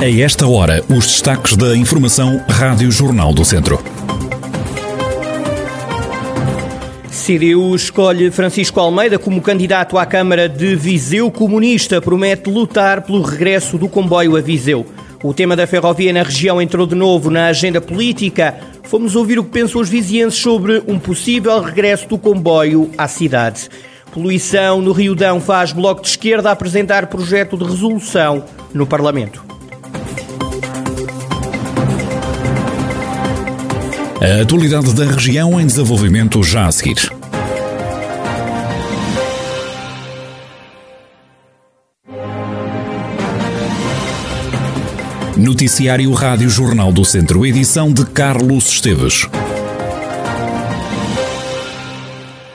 A esta hora, os destaques da Informação Rádio Jornal do Centro. CDU escolhe Francisco Almeida como candidato à Câmara de Viseu. Comunista promete lutar pelo regresso do comboio a Viseu. O tema da ferrovia na região entrou de novo na agenda política. Fomos ouvir o que pensam os vizienses sobre um possível regresso do comboio à cidade. Poluição no Rio Dão faz Bloco de Esquerda apresentar projeto de resolução no Parlamento. A atualidade da região em desenvolvimento já a seguir. Noticiário Rádio Jornal do Centro, edição de Carlos Esteves.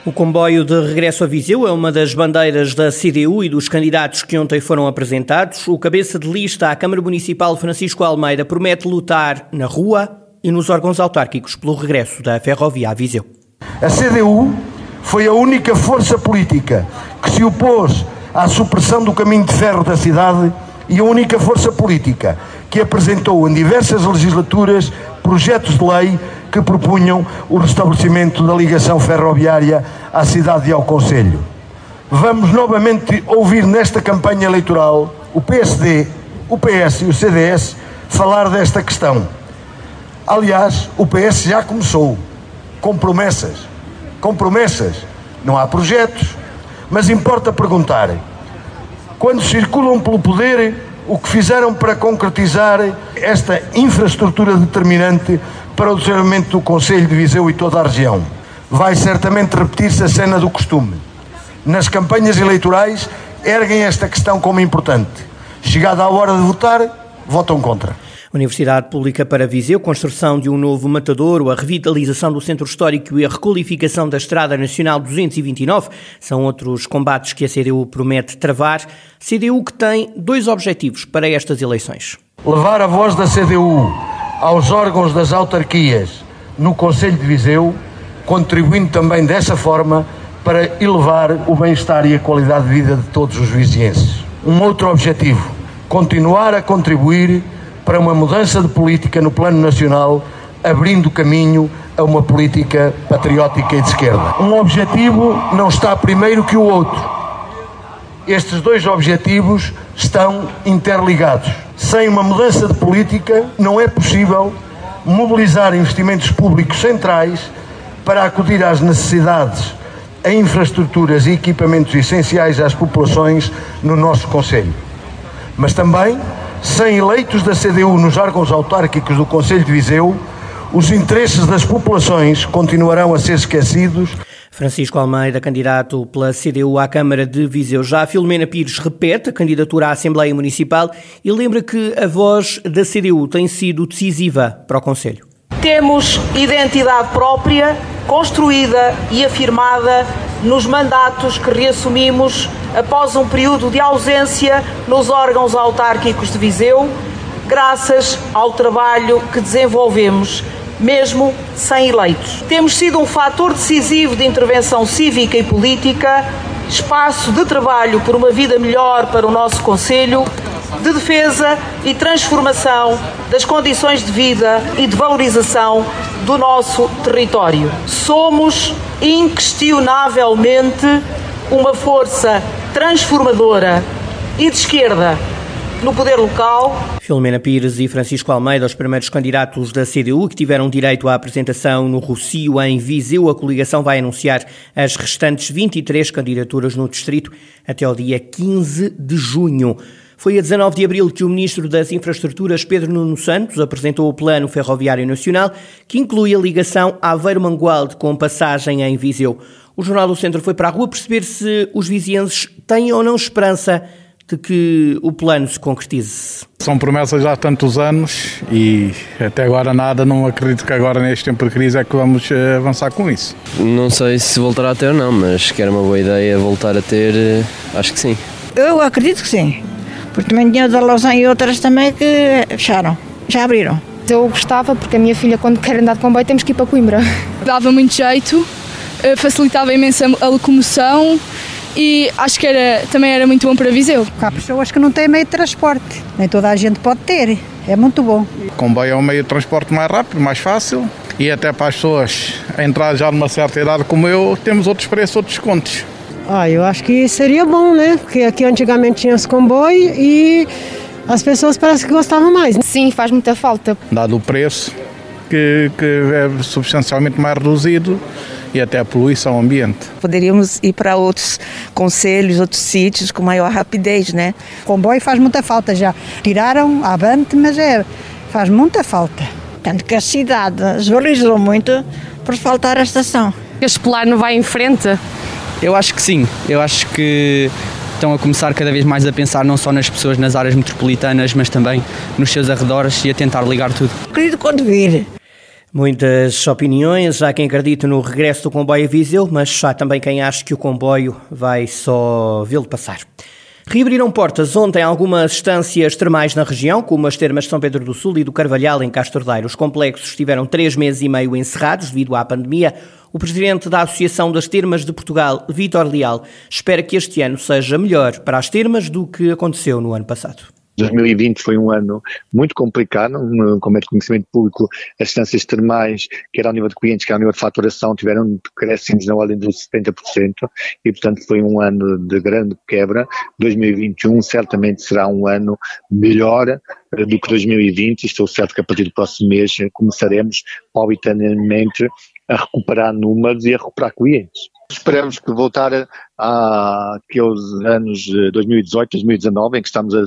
O comboio de regresso a Viseu é uma das bandeiras da CDU e dos candidatos que ontem foram apresentados. O cabeça de lista à Câmara Municipal, Francisco Almeida, promete lutar na rua e nos órgãos autárquicos pelo regresso da ferrovia a Viseu. A CDU foi a única força política que se opôs à supressão do caminho de ferro da cidade e a única força política que apresentou em diversas legislaturas projetos de lei que propunham o restabelecimento da ligação ferroviária à cidade e ao Conselho. Vamos novamente ouvir nesta campanha eleitoral o PSD, o PS e o CDS falar desta questão. Aliás, o PS já começou com promessas. Com promessas. Não há projetos, mas importa perguntar: quando circulam pelo poder, o que fizeram para concretizar esta infraestrutura determinante para o desenvolvimento do Conselho de Viseu e toda a região. Vai certamente repetir-se a cena do costume. Nas campanhas eleitorais, erguem esta questão como importante. Chegada a hora de votar, votam contra. Universidade Pública para Viseu, construção de um novo matadouro, a revitalização do centro histórico e a requalificação da Estrada Nacional 229 são outros combates que a CDU promete travar. CDU que tem dois objetivos para estas eleições. Levar a voz da CDU aos órgãos das autarquias no Conselho de Viseu, contribuindo também dessa forma para elevar o bem-estar e a qualidade de vida de todos os vizienses. Um outro objetivo, continuar a contribuir para uma mudança de política no plano nacional, abrindo caminho a uma política patriótica e de esquerda. Um objetivo não está primeiro que o outro. Estes dois objetivos estão interligados. Sem uma mudança de política, não é possível mobilizar investimentos públicos centrais para acudir às necessidades em infraestruturas e equipamentos essenciais às populações no nosso Conselho. Mas também sem eleitos da CDU nos órgãos autárquicos do Conselho de Viseu, os interesses das populações continuarão a ser esquecidos. Francisco Almeida, candidato pela CDU à Câmara de Viseu. Já a Filomena Pires repete a candidatura à Assembleia Municipal e lembra que a voz da CDU tem sido decisiva para o Conselho. Temos identidade própria, construída e afirmada nos mandatos que reassumimos após um período de ausência nos órgãos autárquicos de Viseu, graças ao trabalho que desenvolvemos, mesmo sem eleitos. Temos sido um fator decisivo de intervenção cívica e política, espaço de trabalho por uma vida melhor para o nosso Conselho, de defesa e transformação das condições de vida e de valorização do nosso território. Somos inquestionavelmente uma força transformadora e de esquerda no poder local. Filomena Pires e Francisco Almeida, os primeiros candidatos da CDU que tiveram direito à apresentação no Rocio em Viseu. A coligação vai anunciar as restantes 23 candidaturas no distrito até ao dia 15 de junho. Foi a 19 de abril que o Ministro das Infraestruturas, Pedro Nuno Santos, apresentou o Plano Ferroviário Nacional, que inclui a ligação Aveiro-Mangualde com passagem em Viseu. O Jornal do Centro foi para a rua perceber se os vizienses têm ou não esperança de que o plano se concretize. São promessas já há tantos anos e até agora nada, não acredito que agora neste tempo de crise é que vamos eh, avançar com isso. Não sei se voltará a ter ou não, mas que era uma boa ideia voltar a ter, eh, acho que sim. Eu acredito que sim, porque também tinha da Lausanne e outras também que fecharam, já abriram. Eu gostava, porque a minha filha, quando quer andar de comboio, temos que ir para Coimbra. Dava muito jeito, eh, facilitava imenso a locomoção e acho que era, também era muito bom para Viseu. Há pessoas que não têm meio de transporte, nem toda a gente pode ter. É muito bom. O comboio é um meio de transporte mais rápido, mais fácil e até para as pessoas entrar já numa certa idade como eu, temos outros preços, outros descontos. Ah, eu acho que seria bom, né? Porque aqui antigamente tinha esse comboio e as pessoas parece que gostavam mais. Sim, faz muita falta. Dado o preço, que, que é substancialmente mais reduzido e até a poluição ambiente. Poderíamos ir para outros conselhos, outros sítios com maior rapidez, né? O comboio faz muita falta já. Tiraram a Avante, mas é, faz muita falta. Tanto que a cidade desvalorizou muito por faltar a estação. Este plano vai em frente? Eu acho que sim. Eu acho que estão a começar cada vez mais a pensar não só nas pessoas nas áreas metropolitanas, mas também nos seus arredores e a tentar ligar tudo. Querido quando vir. Muitas opiniões, há quem acredite no regresso do comboio a Viseu, mas há também quem acha que o comboio vai só vê-lo passar. Reabriram portas ontem algumas estâncias termais na região, como as termas de São Pedro do Sul e do Carvalhal, em Castordeiro. Os complexos estiveram três meses e meio encerrados devido à pandemia. O presidente da Associação das Termas de Portugal, Vítor Leal, espera que este ano seja melhor para as termas do que aconteceu no ano passado. 2020 foi um ano muito complicado, como é de conhecimento público, as instâncias termais, quer ao nível de clientes, quer ao nível de faturação, tiveram crescimentos na ordem dos 70% e, portanto, foi um ano de grande quebra. 2021 certamente será um ano melhor eh, do que 2020 e estou certo que a partir do próximo mês começaremos, paulatinamente, a recuperar números e a recuperar clientes. Esperamos que voltar àqueles anos de 2018, 2019, em que estamos a,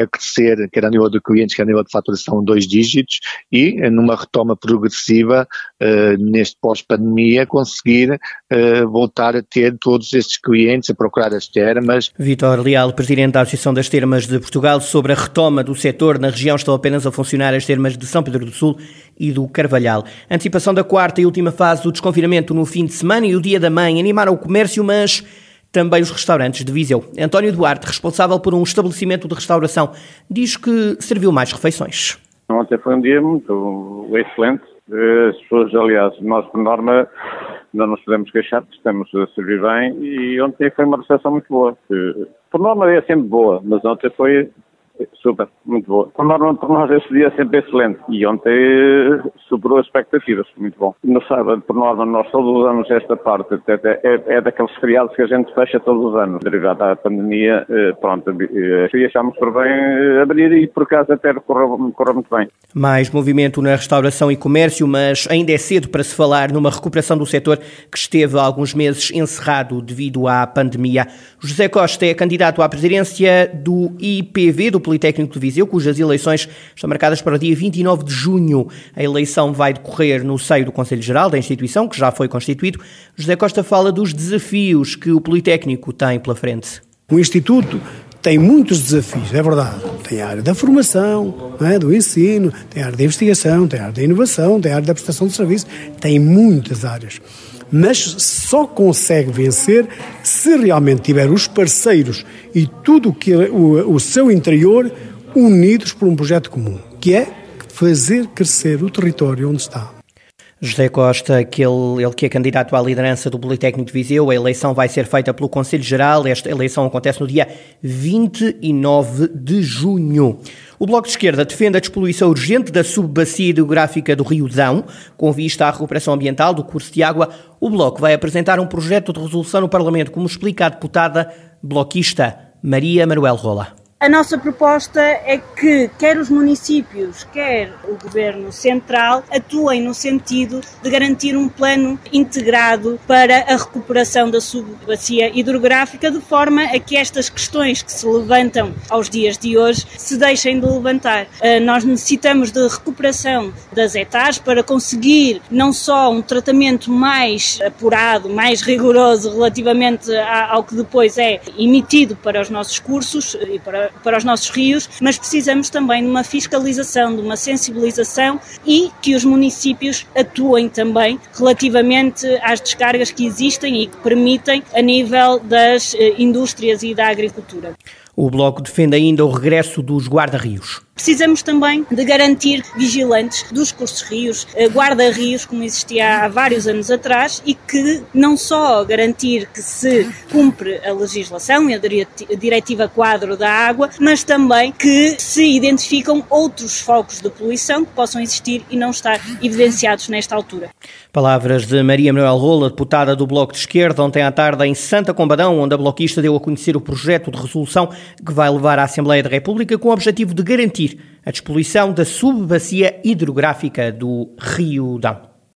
a, crescer, quer a nível de clientes, quer a nível de faturação, dois dígitos, e numa retoma progressiva, uh, neste pós-pandemia, conseguir uh, voltar a ter todos estes clientes, a procurar as termas. Vitor Leal, Presidente da Associação das Termas de Portugal, sobre a retoma do setor na região, estão apenas a funcionar as termas de São Pedro do Sul e do Carvalhal. Antecipação da quarta e última fase do desconfinamento no fim de semana e o dia da mãe animaram o comércio, mas também os restaurantes de Viseu. António Duarte, responsável por um estabelecimento de restauração, diz que serviu mais refeições. Ontem foi um dia muito excelente. As pessoas, aliás, nós por norma não nos podemos queixar, estamos a servir bem e ontem foi uma recepção muito boa. Por norma é sempre boa, mas ontem foi Super, muito boa. Por nós esse dia é sempre excelente e ontem eh, superou as expectativas, muito bom. No sábado, por norma, nós todos os anos esta parte é, é, daqueles feriados que a gente fecha todos os anos, derivado da pandemia, eh, pronto, eh, e achámos por bem abrir e por acaso até correu muito bem. Mais movimento na restauração e comércio, mas ainda é cedo para se falar numa recuperação do setor que esteve há alguns meses encerrado devido à pandemia. José Costa é candidato à presidência do IPV, do Politécnico de Viseu, cujas eleições estão marcadas para o dia 29 de junho. A eleição vai decorrer no seio do Conselho Geral da instituição, que já foi constituído. José Costa fala dos desafios que o Politécnico tem pela frente. O Instituto tem muitos desafios, é verdade. Tem a área da formação, é? do ensino, tem a área da investigação, tem a área da inovação, tem a área da prestação de serviço, tem muitas áreas mas só consegue vencer se realmente tiver os parceiros e tudo que o, o seu interior unidos por um projeto comum, que é fazer crescer o território onde está. José Costa, que ele, ele, que é candidato à liderança do Politécnico de Viseu, a eleição vai ser feita pelo Conselho Geral. Esta eleição acontece no dia 29 de junho. O Bloco de Esquerda defende a despoluição urgente da subbacia hidrográfica do Rio Dão, com vista à recuperação ambiental do curso de água. O Bloco vai apresentar um projeto de resolução no Parlamento, como explica a deputada bloquista Maria Manuel Rola. A nossa proposta é que quer os municípios, quer o governo central atuem no sentido de garantir um plano integrado para a recuperação da subbacia hidrográfica, de forma a que estas questões que se levantam aos dias de hoje se deixem de levantar. Ah, nós necessitamos de recuperação das hectares para conseguir não só um tratamento mais apurado, mais rigoroso relativamente ao que depois é emitido para os nossos cursos e para para os nossos rios, mas precisamos também de uma fiscalização, de uma sensibilização e que os municípios atuem também relativamente às descargas que existem e que permitem a nível das eh, indústrias e da agricultura. O Bloco defende ainda o regresso dos guarda-rios. Precisamos também de garantir vigilantes dos cursos rios, eh, guarda-rios, como existia há vários anos atrás, e que não só garantir que se cumpre a legislação e a diretiva quadro da água, mas também que se identificam outros focos de poluição que possam existir e não estar evidenciados nesta altura. Palavras de Maria Manuel Rola, deputada do Bloco de Esquerda, ontem à tarde em Santa Combadão, onde a bloquista deu a conhecer o projeto de resolução que vai levar à Assembleia da República com o objetivo de garantir a despoluição da subbacia hidrográfica do Rio Dão.